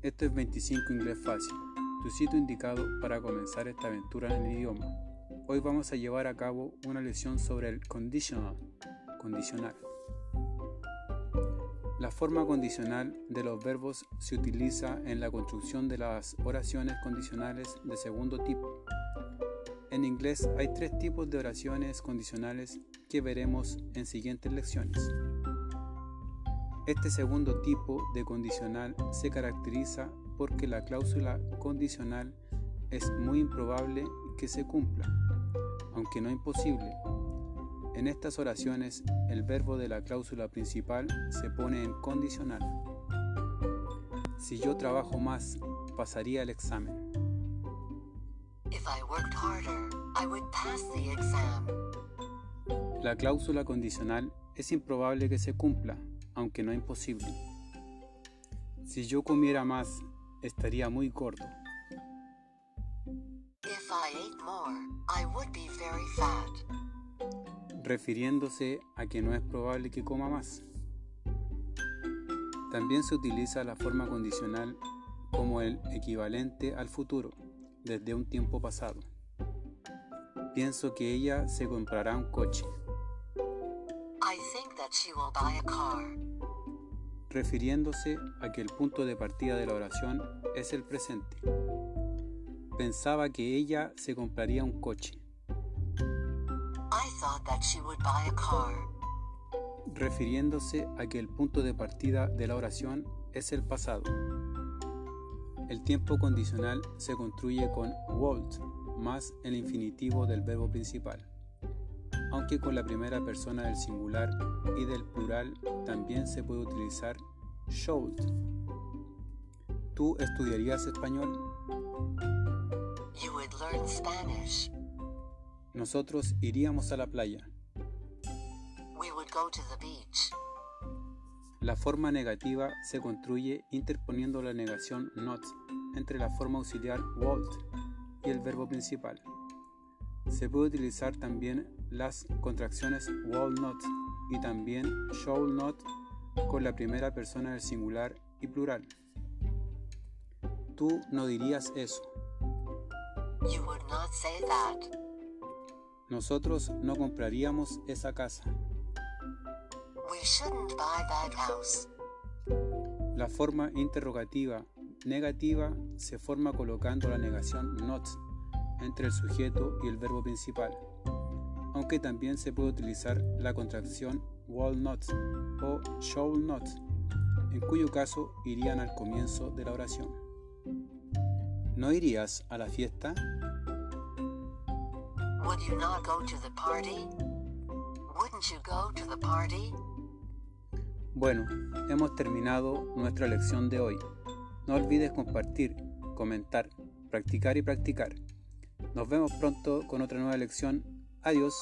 Esto es 25 Inglés Fácil, tu sitio indicado para comenzar esta aventura en el idioma. Hoy vamos a llevar a cabo una lección sobre el conditional, condicional. La forma condicional de los verbos se utiliza en la construcción de las oraciones condicionales de segundo tipo. En inglés hay tres tipos de oraciones condicionales que veremos en siguientes lecciones. Este segundo tipo de condicional se caracteriza porque la cláusula condicional es muy improbable que se cumpla, aunque no imposible. En estas oraciones, el verbo de la cláusula principal se pone en condicional. Si yo trabajo más, pasaría el examen. La cláusula condicional es improbable que se cumpla, aunque no imposible. Si yo comiera más, estaría muy gordo. Refiriéndose a que no es probable que coma más. También se utiliza la forma condicional como el equivalente al futuro, desde un tiempo pasado. Pienso que ella se comprará un coche. Refiriéndose a que el punto de partida de la oración es el presente. Pensaba que ella se compraría un coche. Refiriéndose a que el punto de partida de la oración es el pasado. El tiempo condicional se construye con would más el infinitivo del verbo principal aunque con la primera persona del singular y del plural también se puede utilizar should. ¿Tú estudiarías español? Nosotros iríamos a la playa. La forma negativa se construye interponiendo la negación not entre la forma auxiliar would y el verbo principal. Se puede utilizar también las contracciones will not y también shall not con la primera persona del singular y plural. Tú no dirías eso. Nosotros no compraríamos esa casa. La forma interrogativa negativa se forma colocando la negación not entre el sujeto y el verbo principal, aunque también se puede utilizar la contracción will not o shall not, en cuyo caso irían al comienzo de la oración. ¿No irías a la fiesta? Bueno, hemos terminado nuestra lección de hoy. No olvides compartir, comentar, practicar y practicar. Nos vemos pronto con otra nueva lección. Adiós.